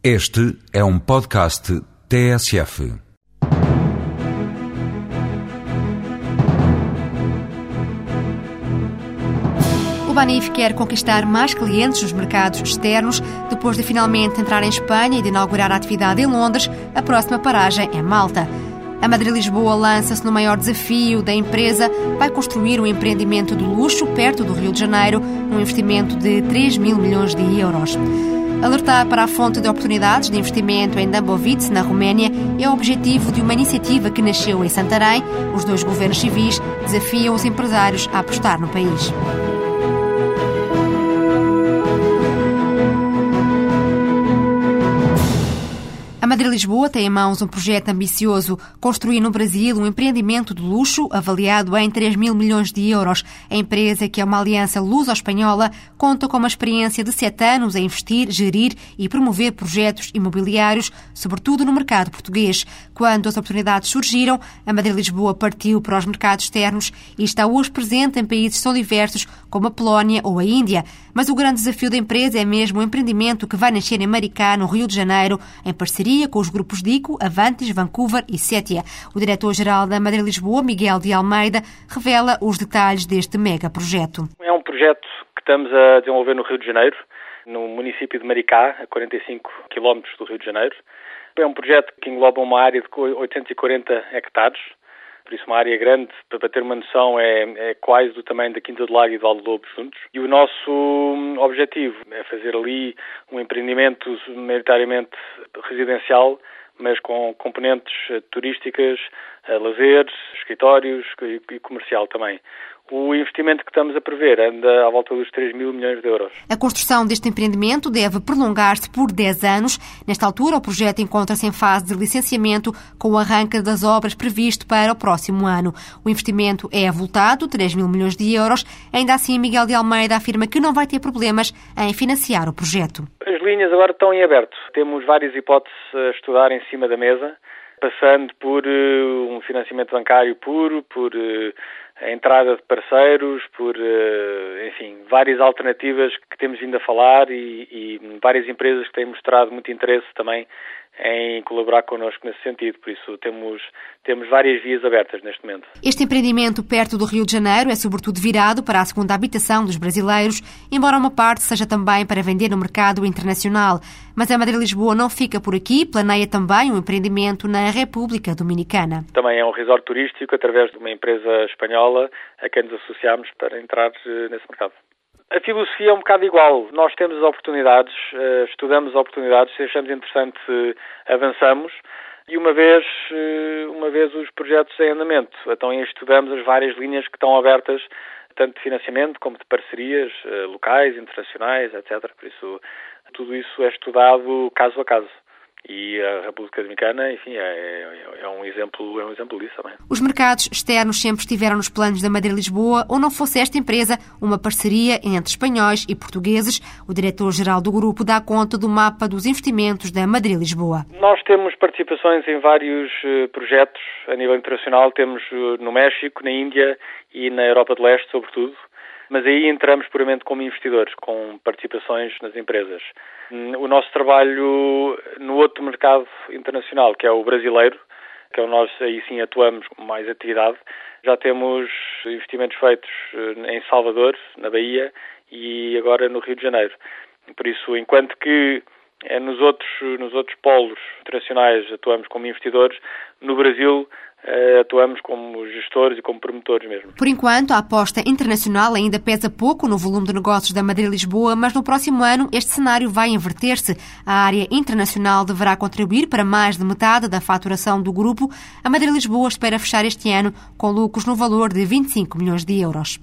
Este é um podcast TSF. O Banif quer conquistar mais clientes nos mercados externos. Depois de finalmente entrar em Espanha e de inaugurar a atividade em Londres, a próxima paragem é Malta. A Madrid-Lisboa lança-se no maior desafio da empresa. Vai construir um empreendimento de luxo perto do Rio de Janeiro, num investimento de 3 mil milhões de euros. Alertar para a fonte de oportunidades de investimento em Dambovitz, na Roménia, é o objetivo de uma iniciativa que nasceu em Santarém. Os dois governos civis desafiam os empresários a apostar no país. A Madrid-Lisboa tem em mãos um projeto ambicioso, construir no Brasil um empreendimento de luxo avaliado em 3 mil milhões de euros. A empresa, que é uma aliança luso-espanhola, conta com uma experiência de sete anos a investir, gerir e promover projetos imobiliários, sobretudo no mercado português. Quando as oportunidades surgiram, a Madrid-Lisboa partiu para os mercados externos e está hoje presente em países tão diversos como a Polónia ou a Índia. Mas o grande desafio da empresa é mesmo o empreendimento que vai nascer em Maricá, no Rio de Janeiro, em parceria com os grupos DICO, Avantes, Vancouver e Sétia. O diretor-geral da Madrid Lisboa, Miguel de Almeida, revela os detalhes deste mega projeto. É um projeto que estamos a desenvolver no Rio de Janeiro, no município de Maricá, a 45 quilómetros do Rio de Janeiro. É um projeto que engloba uma área de 840 hectares, por isso uma área grande, para ter uma noção, é, é quase do tamanho da Quinta do Lago e do Aldo Lobo juntos. E o nosso objetivo é fazer ali um empreendimento maioritariamente residencial, mas com componentes turísticas, lazeres, escritórios e comercial também. O investimento que estamos a prever anda à volta dos 3 mil milhões de euros. A construção deste empreendimento deve prolongar-se por 10 anos. Nesta altura, o projeto encontra-se em fase de licenciamento, com o arranque das obras previsto para o próximo ano. O investimento é avultado, 3 mil milhões de euros. Ainda assim, Miguel de Almeida afirma que não vai ter problemas em financiar o projeto. As linhas agora estão em aberto. Temos várias hipóteses a estudar em cima da mesa passando por uh, um financiamento bancário puro, por uh, a entrada de parceiros, por, uh, enfim, várias alternativas que temos vindo a falar e, e, várias empresas que têm mostrado muito interesse também em colaborar connosco nesse sentido. Por isso, temos, temos várias vias abertas neste momento. Este empreendimento perto do Rio de Janeiro é sobretudo virado para a segunda habitação dos brasileiros, embora uma parte seja também para vender no mercado internacional. Mas a Madrid Lisboa não fica por aqui, planeia também um empreendimento na República Dominicana. Também é um resort turístico através de uma empresa espanhola a quem nos associamos para entrar eh, nesse mercado. A filosofia é um bocado igual. Nós temos oportunidades, eh, estudamos oportunidades, se achamos interessante, avançamos. E uma vez, eh, uma vez os projetos em andamento, então estudamos as várias linhas que estão abertas, tanto de financiamento como de parcerias eh, locais, internacionais, etc. Por isso, tudo isso é estudado caso a caso. E a República Dominicana, enfim, é, é, é, um exemplo, é um exemplo disso também. Os mercados externos sempre estiveram nos planos da Madrid Lisboa, ou não fosse esta empresa uma parceria entre espanhóis e portugueses. O diretor-geral do grupo dá conta do mapa dos investimentos da Madrid Lisboa. Nós temos participações em vários eh, projetos a nível internacional. Temos eh, no México, na Índia e na Europa de Leste, sobretudo mas aí entramos puramente como investidores, com participações nas empresas. O nosso trabalho no outro mercado internacional, que é o brasileiro, que é o nós aí sim atuamos com mais atividade, já temos investimentos feitos eh, em Salvador, na Bahia, e agora no Rio de Janeiro. Por isso, enquanto que é nos outros, nos outros polos internacionais atuamos como investidores, no Brasil uh, atuamos como gestores e como promotores mesmo. Por enquanto, a aposta internacional ainda pesa pouco no volume de negócios da Madrid-Lisboa, mas no próximo ano este cenário vai inverter-se. A área internacional deverá contribuir para mais de metade da faturação do grupo. A Madrid-Lisboa espera fechar este ano com lucros no valor de 25 milhões de euros.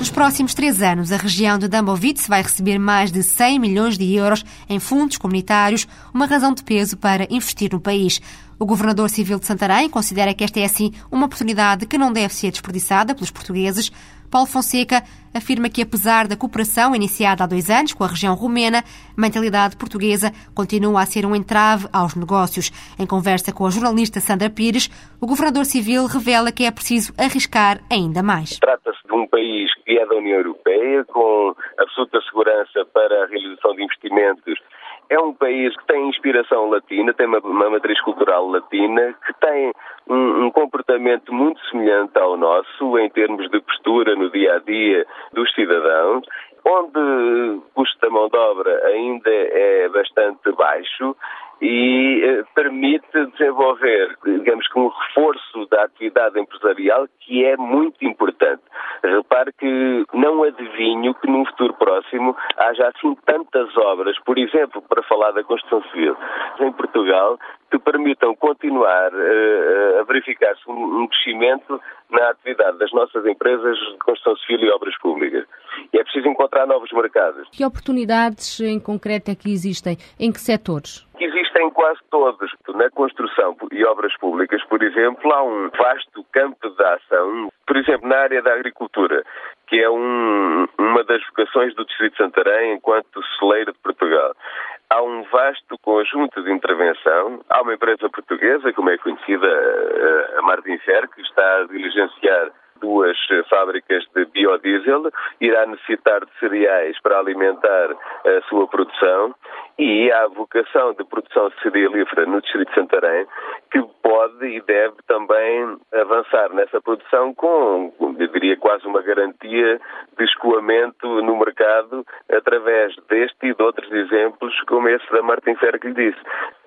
Nos próximos três anos, a região de Dambovitz vai receber mais de 100 milhões de euros em fundos comunitários, uma razão de peso para investir no país. O governador civil de Santarém considera que esta é, assim, uma oportunidade que não deve ser desperdiçada pelos portugueses. Paulo Fonseca afirma que, apesar da cooperação iniciada há dois anos com a região romena, a mentalidade portuguesa continua a ser um entrave aos negócios. Em conversa com a jornalista Sandra Pires, o governador civil revela que é preciso arriscar ainda mais. Trata-se de um país que é da União Europeia, com absoluta segurança para a realização de investimentos é um país que tem inspiração latina, tem uma, uma matriz cultural latina, que tem um, um, comportamento muito semelhante ao nosso em termos de postura no dia a dia dos cidadãos, onde o custo da mão de obra ainda é bastante baixo e eh, permite desenvolver, digamos que um reforço da atividade empresarial que é muito importante. Repare que não adivinho que num futuro próximo haja assim tantas obras, por exemplo, para falar da construção civil, em Portugal, que permitam continuar uh, a verificar-se um, um crescimento na atividade das nossas empresas de construção civil e obras públicas. E é preciso encontrar novos mercados. Que oportunidades em concreto é que existem? Em que setores? Existem quase todos. Na construção e obras públicas, por exemplo, há um vasto campo de ação. Por exemplo, na área da agricultura, que é um, uma das vocações do Distrito de Santarém enquanto celeiro de Portugal. Há um vasto conjunto de intervenção. Há uma empresa portuguesa, como é conhecida, a Martin Fer, que está a diligenciar duas fábricas de biodiesel, irá necessitar de cereais para alimentar a sua produção e há a vocação de produção cerealífera no Distrito de Santarém que pode e deve também avançar nessa produção com, eu diria, quase uma garantia de escoamento no mercado através deste e de outros exemplos como esse da Martin Ferro que lhe disse.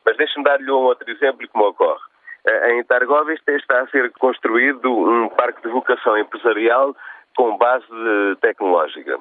Mas deixe-me dar-lhe um outro exemplo que me ocorre. Eh, em Targovas está a ser construído um parque de vocação empresarial com base tecnológica.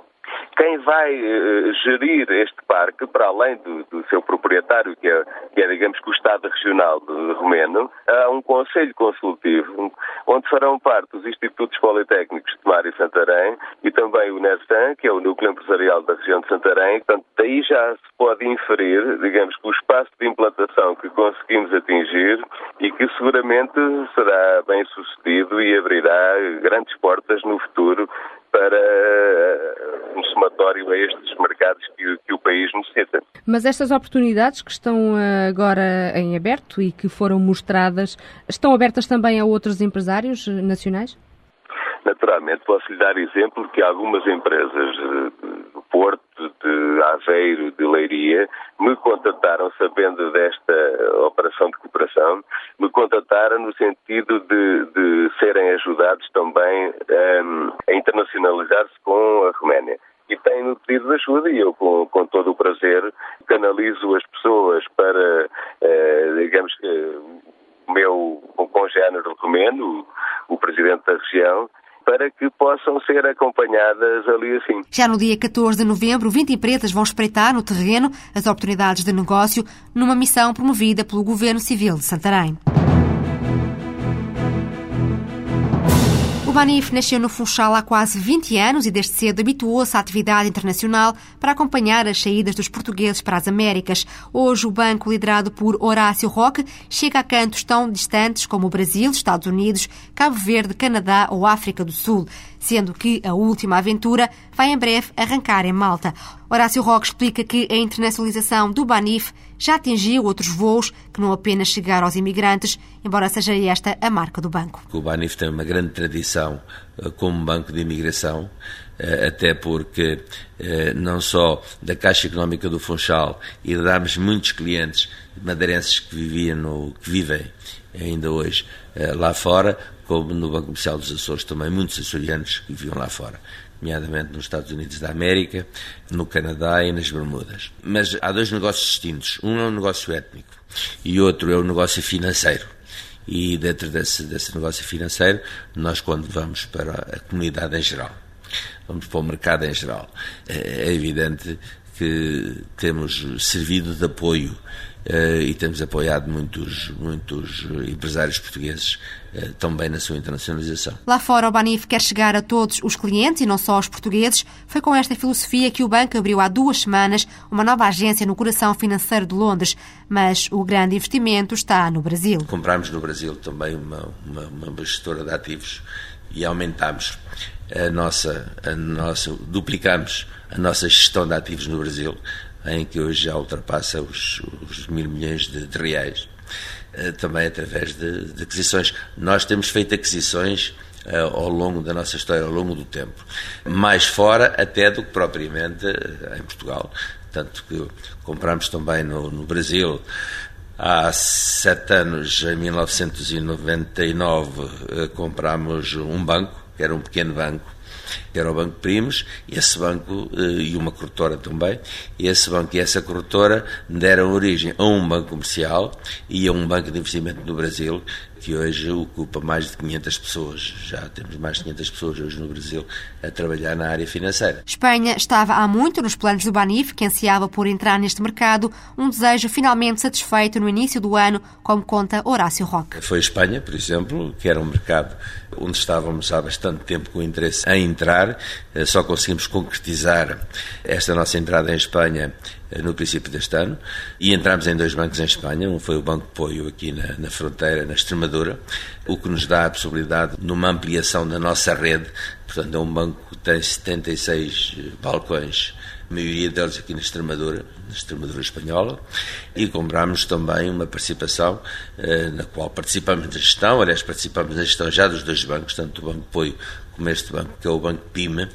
Quem vai uh, gerir este parque, para além do, do seu proprietário, que é, que é, digamos o Estado Regional de Romeno, há um conselho consultivo onde farão parte os Institutos Politécnicos de Tomar e Santarém e também o NESAN, que é o Núcleo Empresarial da região de Santarém. Portanto, daí já se pode inferir, digamos que o espaço de implantação que conseguimos atingir e que seguramente será bem sucedido e abrirá grandes portas no futuro para uh, um somatório a estes mercados que, que, o país necessita. Mas estas oportunidades que estão uh, agora em aberto e que foram mostradas, estão abertas também a outros empresários uh, nacionais? Naturalmente, posso lhe dar exemplo que algumas empresas do Porto, de Aveiro, de Leiria, me contataram, sabendo desta operação de cooperação, me contataram no sentido de, de serem ajudados também um, a internacionalizar-se com a Roménia e têm-me pedido ajuda e eu, com, com, todo o prazer, canalizo as pessoas para, eh, digamos o meu congénero romeno, o, o presidente da região, para que possam ser acompanhadas ali assim. Já no dia 14 de novembro, 20 empresas vão espreitar no terreno as oportunidades de negócio numa missão promovida pelo Governo Civil de Santarém. O Banif nasceu no Funchal há quase 20 anos e desde cedo habituou-se à atividade internacional para acompanhar as saídas dos portugueses para as Américas. Hoje o banco, liderado por Horácio Roque, chega a cantos tão distantes como o Brasil, Estados Unidos, Cabo Verde, Canadá ou África do Sul, sendo que a última aventura vai em breve arrancar em Malta. Horácio Roque explica que a internacionalização do Banif já atingiu outros voos que não apenas chegaram aos imigrantes, embora seja esta a marca do banco. O Banif tem uma grande tradição eh, como banco de imigração, eh, até porque eh, não só da Caixa Económica do Funchal herdámos muitos clientes madeirenses que viviam no, que vivem ainda hoje lá fora, como no Banco Comercial dos Açores também muitos açorianos que viviam lá fora nomeadamente nos Estados Unidos da América, no Canadá e nas Bermudas. Mas há dois negócios distintos. Um é um negócio étnico e outro é um negócio financeiro. E dentro desse, desse negócio financeiro, nós, quando vamos para a comunidade em geral, vamos para o mercado em geral. É, é evidente que temos servido de apoio e temos apoiado muitos, muitos empresários portugueses uh, também na sua internacionalização. Lá fora, o Banif quer chegar a todos os clientes e não só aos portugueses. Foi com esta filosofia que o banco abriu há duas semanas uma nova agência no coração financeiro de Londres. Mas o grande investimento está no Brasil. Comprámos no Brasil também uma, uma, uma gestora de ativos e aumentámos a nossa, a nossa, duplicamos a nossa gestão de ativos no Brasil em que hoje já ultrapassa os, os mil milhões de, de reais, uh, também através de, de, aquisições. Nós temos feito aquisições uh, ao longo da nossa história, ao longo do tempo, mais fora até do que propriamente uh, em Portugal. Tanto que compramos também no, no Brasil, Há sete anos, em 1999, compramos um banco, que era um pequeno banco, que era o Banco Primos, esse banco eh, e uma corretora também, esse banco e essa corretora deram origem a um banco comercial e a um banco de investimento no Brasil, que hoje ocupa mais de 500 pessoas. Já temos mais de 500 pessoas hoje no Brasil a trabalhar na área financeira. Espanha estava há muito nos planos do Banif, que ansiava por entrar neste mercado, um desejo finalmente satisfeito no início do ano, como conta Horácio Roque. Foi Espanha, por exemplo, que era um mercado onde estávamos há bastante tempo com interesse em entrar, eh, só conseguimos concretizar esta nossa entrada em Espanha eh, no princípio deste ano e entramos em dois bancos em Espanha. Um foi o Banco Poio aqui na, na fronteira, na Extremadura, o que nos dá a possibilidade numa ampliação da nossa rede. Portanto, é um banco que tem 76 balcões, a maioria deles aqui na Extremadura, na Extremadura espanhola, e compramos também uma participação eh, na qual participamos da gestão, aliás, participamos da gestão já dos dois bancos, tanto o Banco Poio este banco, que é o Banco PIME,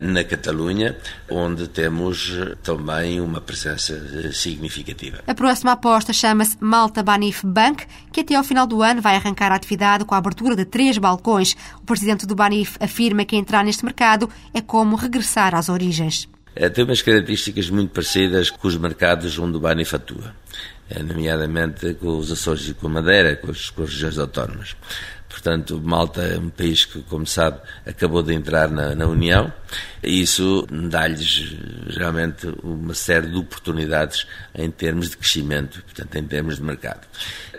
na Catalunha, onde temos eh, também uma presença eh, significativa. A próxima aposta chama-se Malta Banif Bank, que até ao final do ano vai arrancar a atividade com a abertura de três balcões. O presidente do Banif afirma que entrar neste mercado é como regressar às origens. É, tem umas características muito parecidas com os mercados onde o Banif atua, nomeadamente com os Açores e com a Madeira, com as, com as regiões autónomas. Portanto, Malta é um país que, como sabe, acabou de entrar na, na União e isso dá-lhes realmente uma série de oportunidades em termos de crescimento, portanto, em termos de mercado.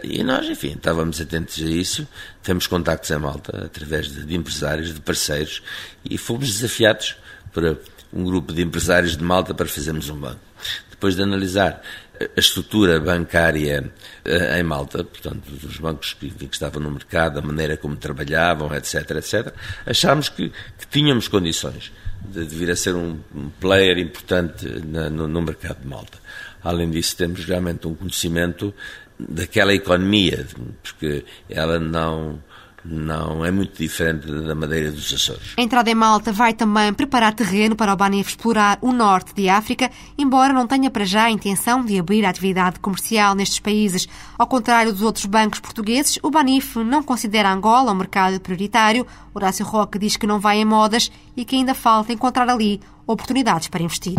E nós, enfim, estávamos atentos a isso, temos contactos em Malta através de, de empresários, de parceiros e fomos desafiados por um grupo de empresários de Malta para fazermos um banco. Depois de analisar a estrutura bancária eh, em Malta, portanto, os bancos que, que, estavam no mercado, a maneira como trabalhavam, etc., etc., achámos que, que tínhamos condições de, de, vir a ser um, um player importante na, no, no mercado de Malta. Além disso, temos realmente um conhecimento daquela economia, porque ela não não é muito diferente da Madeira dos Açores. A entrada em Malta vai também preparar terreno para o Banif explorar o norte de África, embora não tenha para já a intenção de abrir a atividade comercial nestes países. Ao contrário dos outros bancos portugueses, o Banif não considera Angola um mercado prioritário. Horácio Roque diz que não vai em modas e que ainda falta encontrar ali oportunidades para investir.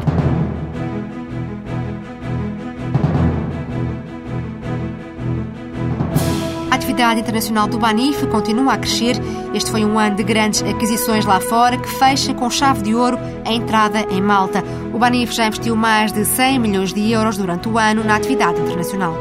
Atividade internacional do Banif continua a crescer. Este foi um ano de grandes aquisições lá fora que fecha com chave de ouro a entrada em Malta. O Banif já investiu mais de 100 milhões de euros durante o ano na atividade internacional.